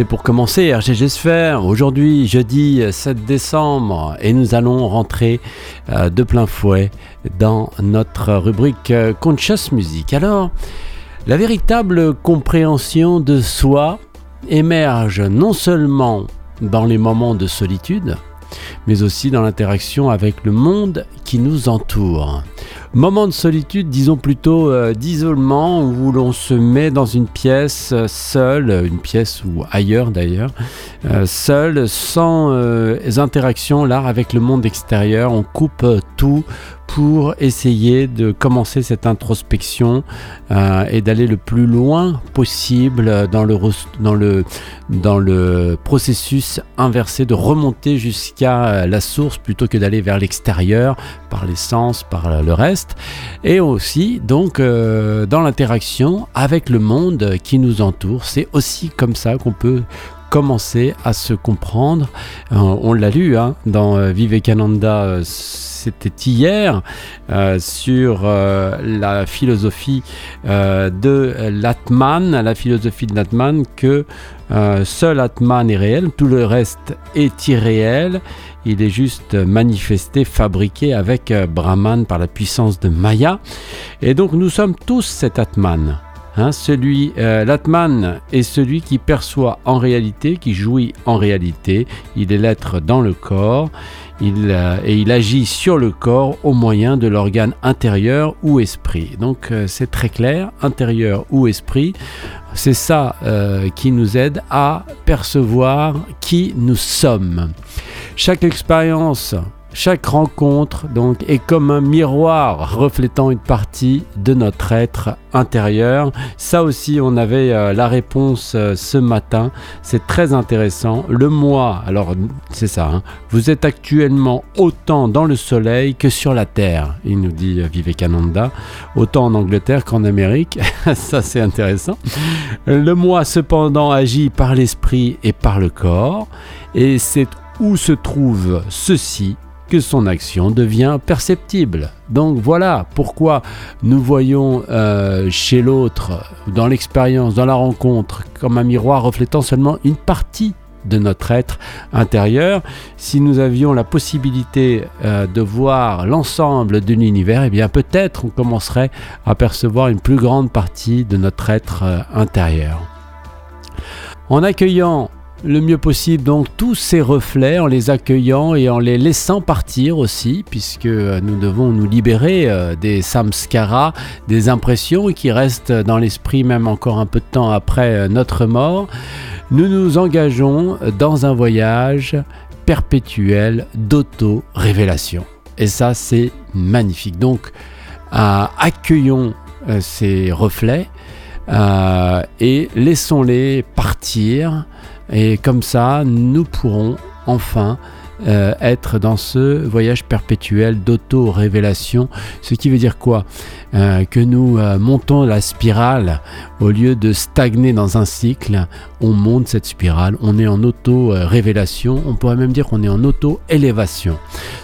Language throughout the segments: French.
c'est pour commencer RGG Sphère. Aujourd'hui, jeudi 7 décembre, et nous allons rentrer euh, de plein fouet dans notre rubrique euh, Conscious Music. Alors, la véritable compréhension de soi émerge non seulement dans les moments de solitude, mais aussi dans l'interaction avec le monde qui nous entoure. Moment de solitude, disons plutôt euh, d'isolement, où l'on se met dans une pièce euh, seule, une pièce ou ailleurs d'ailleurs, euh, seul, sans interactions là avec le monde extérieur. On coupe tout pour essayer de commencer cette introspection euh, et d'aller le plus loin possible dans le, dans le, dans le processus inversé, de remonter jusqu'à la source plutôt que d'aller vers l'extérieur par les sens, par le reste. Et aussi, donc, euh, dans l'interaction avec le monde qui nous entoure. C'est aussi comme ça qu'on peut commencer à se comprendre. Euh, on l'a lu hein, dans Vivekananda c'était hier euh, sur euh, la philosophie euh, de l'Atman, la philosophie de l'Atman, que seul Atman est réel, tout le reste est irréel. Il est juste manifesté, fabriqué avec Brahman par la puissance de Maya. Et donc nous sommes tous cet Atman. Hein, celui, l'Atman est celui qui perçoit en réalité, qui jouit en réalité. Il est l'être dans le corps. Euh, et il agit sur le corps au moyen de l'organe intérieur ou esprit. Donc euh, c'est très clair, intérieur ou esprit, c'est ça euh, qui nous aide à percevoir qui nous sommes. Chaque expérience chaque rencontre donc est comme un miroir reflétant une partie de notre être intérieur. Ça aussi, on avait euh, la réponse euh, ce matin. C'est très intéressant. Le moi, alors c'est ça. Hein. vous êtes actuellement autant dans le soleil que sur la terre, il nous dit euh, Vivekananda, autant en Angleterre qu'en Amérique. ça, c'est intéressant. Le moi, cependant, agit par l'esprit et par le corps. Et c'est où se trouve ceci son action devient perceptible. Donc voilà pourquoi nous voyons euh, chez l'autre, dans l'expérience, dans la rencontre, comme un miroir reflétant seulement une partie de notre être intérieur. Si nous avions la possibilité euh, de voir l'ensemble de l'univers, eh bien peut-être on commencerait à percevoir une plus grande partie de notre être euh, intérieur. En accueillant le mieux possible donc tous ces reflets en les accueillant et en les laissant partir aussi puisque euh, nous devons nous libérer euh, des samskaras, des impressions qui restent dans l'esprit même encore un peu de temps après euh, notre mort. Nous nous engageons dans un voyage perpétuel d'auto-révélation. Et ça c'est magnifique. Donc accueillons ces reflets et laissons-les partir. Et comme ça, nous pourrons enfin euh, être dans ce voyage perpétuel d'auto-révélation. Ce qui veut dire quoi? Euh, Que nous euh, montons la spirale au lieu de stagner dans un cycle, on monte cette spirale, on est en auto-révélation, on pourrait même dire qu'on est en auto-élévation.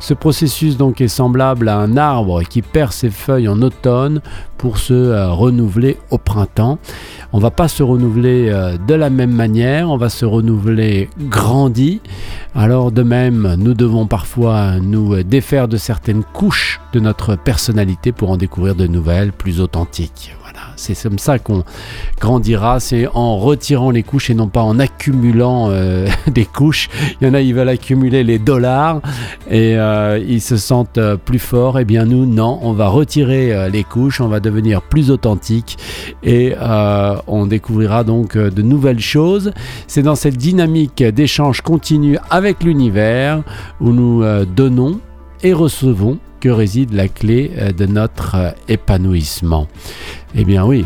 Ce processus donc est semblable à un arbre qui perd ses feuilles en automne pour se renouveler au printemps. On va pas se renouveler de la même manière, on va se renouveler grandi. Alors de même, nous devons parfois nous défaire de certaines couches de notre personnalité pour en découvrir de nouvelles plus authentiques. C'est comme ça qu'on grandira, c'est en retirant les couches et non pas en accumulant euh, des couches. Il y en a, ils veulent accumuler les dollars et euh, ils se sentent euh, plus forts. Eh bien nous, non, on va retirer les couches, on va devenir plus authentique et on découvrira donc de nouvelles choses. C'est dans cette dynamique d'échange continu avec l'univers où nous donnons et recevons que réside la clé euh, de notre euh, épanouissement Eh bien oui,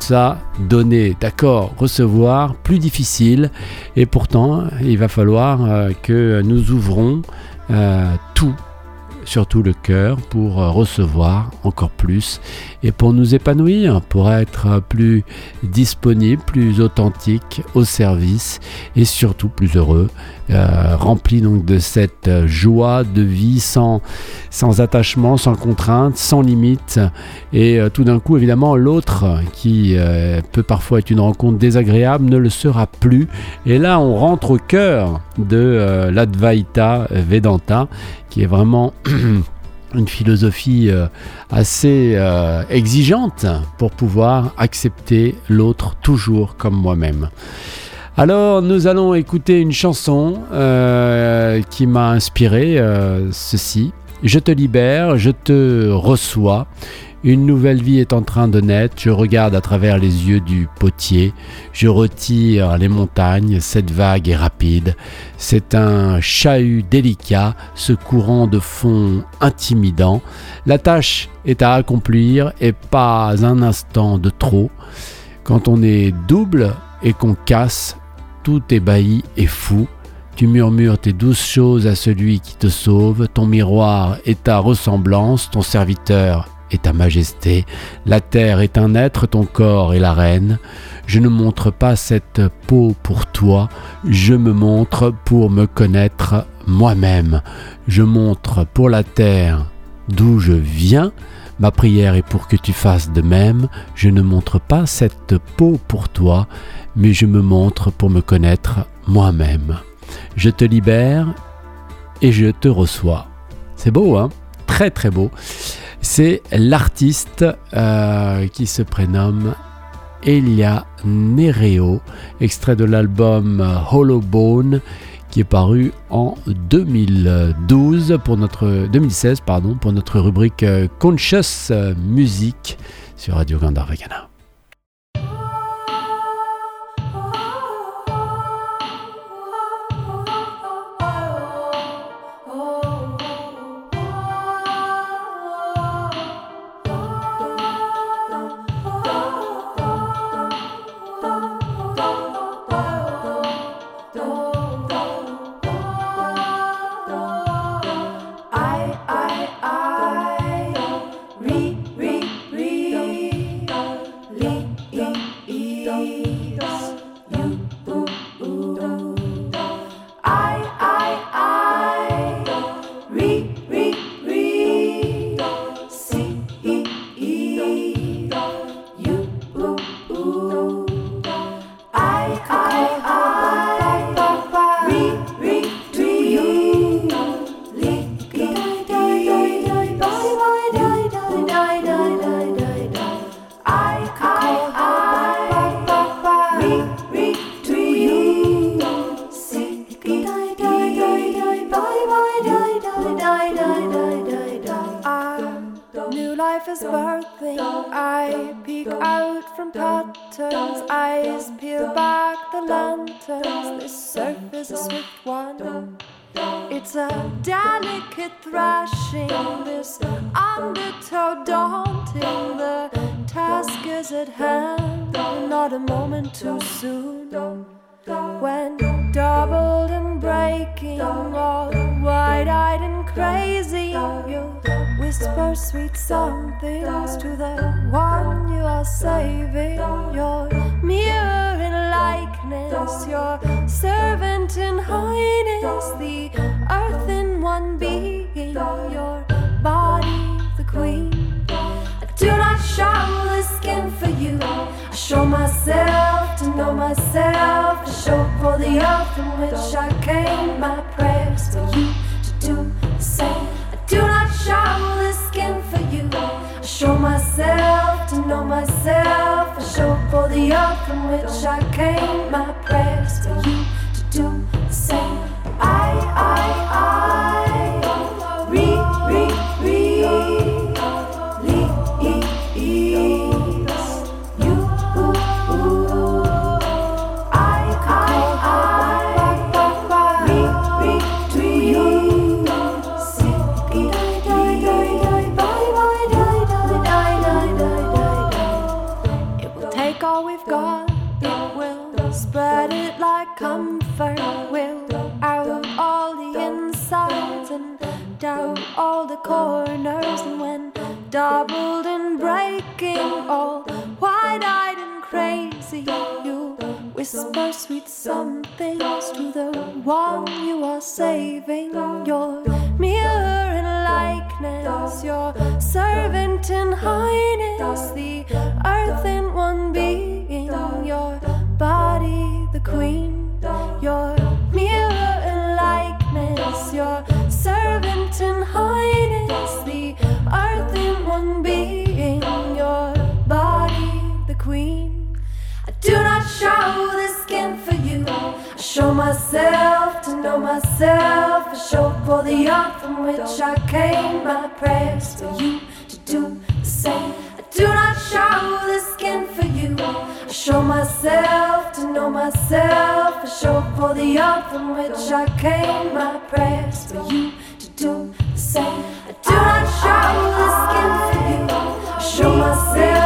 ça, donner, d'accord, recevoir, plus difficile. Et pourtant, il va falloir euh, que nous ouvrons tout surtout le cœur, pour recevoir encore plus et pour nous épanouir, pour être plus disponible, plus authentique au service et surtout plus heureux, euh, rempli donc de cette joie de vie sans, sans attachement, sans contrainte, sans limite. Et euh, tout d'un coup, évidemment, l'autre qui euh, peut parfois être une rencontre désagréable ne le sera plus. Et là, on rentre au cœur de l'Advaita Vedanta, qui est vraiment une philosophie euh, assez euh, exigeante pour pouvoir accepter l'autre toujours comme moi-même. Alors nous allons écouter une chanson euh, qui m'a inspiré ceci. Je te libère, je te reçois. Une nouvelle vie est en train de naître, je regarde à travers les yeux du potier, je retire les montagnes, cette vague est rapide, c'est un chahut délicat, ce courant de fond intimidant, la tâche est à accomplir et pas un instant de trop. Quand on est double et qu'on casse, tout ébahi et fou, tu murmures tes douces choses à celui qui te sauve, ton miroir est ta ressemblance, ton serviteur et ta majesté, la terre est un être, ton corps est la reine. Je ne montre pas cette peau pour toi, je me montre pour me connaître moi-même. Je montre pour la terre d'où je viens, ma prière est pour que tu fasses de même. Je ne montre pas cette peau pour toi, mais je me montre pour me connaître moi-même. Je te libère et je te reçois. C'est beau, hein? Très très beau. C'est l'artiste euh, qui se prénomme Elia Nereo, extrait de l'album Hollow Bone qui est paru en 2012 pour notre 2016 pardon pour notre rubrique euh, Conscious Music sur Radio Gandharvagana. with wonder. It's a delicate thrashing, this undertow daunting. The task is at hand, not a moment too soon. When doubled and breaking, all wide eyed and crazy, you whisper sweet somethings to the one you are saving. Your cross, your servant in highness, the earth in one being, your body the queen. I do not show the skin for you. I show myself to know myself. I show for the earth from which I came. My prayers for you to do the same. I do not show the skin for you. I show myself to know myself for the earth from which I came. My prayers for you. Doubled and breaking all wide eyed and crazy. You whisper sweet somethings to the one you are saving. Your mirror and likeness, your servant and highness, the earth in one being, your body, the queen, your myself to know myself. I show for the earth from which I came. My prayers for you to do the same. I do not show the skin for you. I show myself to know myself. I show for the earth from which I came. My prayers for you to do the same. I do not show the skin for you. I show myself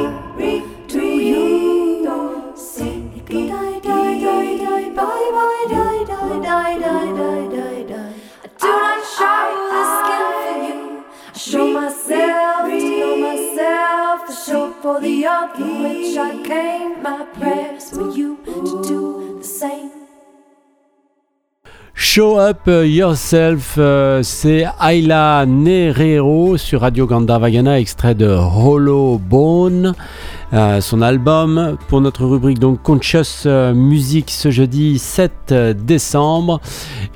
Lord. Show Up Yourself, euh, c'est Ayla Nerero sur Radio Gandavagana, extrait de Hollow Bone, euh, son album pour notre rubrique donc Conscious euh, Music ce jeudi 7 décembre,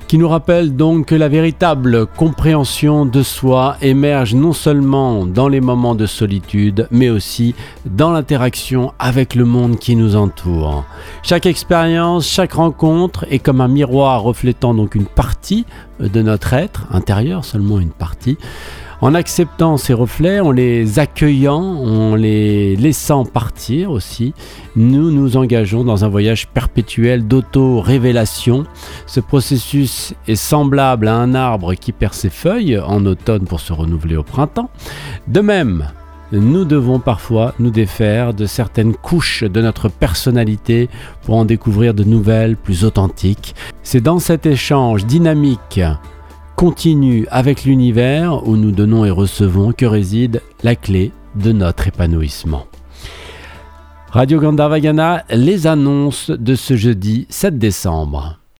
qui nous rappelle donc que la véritable compréhension de soi émerge non seulement dans les moments de solitude, mais aussi dans l'interaction avec le monde qui nous entoure. Chaque expérience, chaque rencontre est comme un miroir reflétant donc une partie de notre être intérieur, seulement une partie. En acceptant ces reflets, en les accueillant, en les laissant partir aussi, nous nous engageons dans un voyage perpétuel d'auto-révélation. Ce processus est semblable à un arbre qui perd ses feuilles en automne pour se renouveler au printemps. De même, nous devons parfois nous défaire de certaines couches de notre personnalité pour en découvrir de nouvelles, plus authentiques. C'est dans cet échange dynamique, continu avec l'univers où nous donnons et recevons que réside la clé de notre épanouissement. Radio Gandharvagana, les annonces de ce jeudi 7 décembre.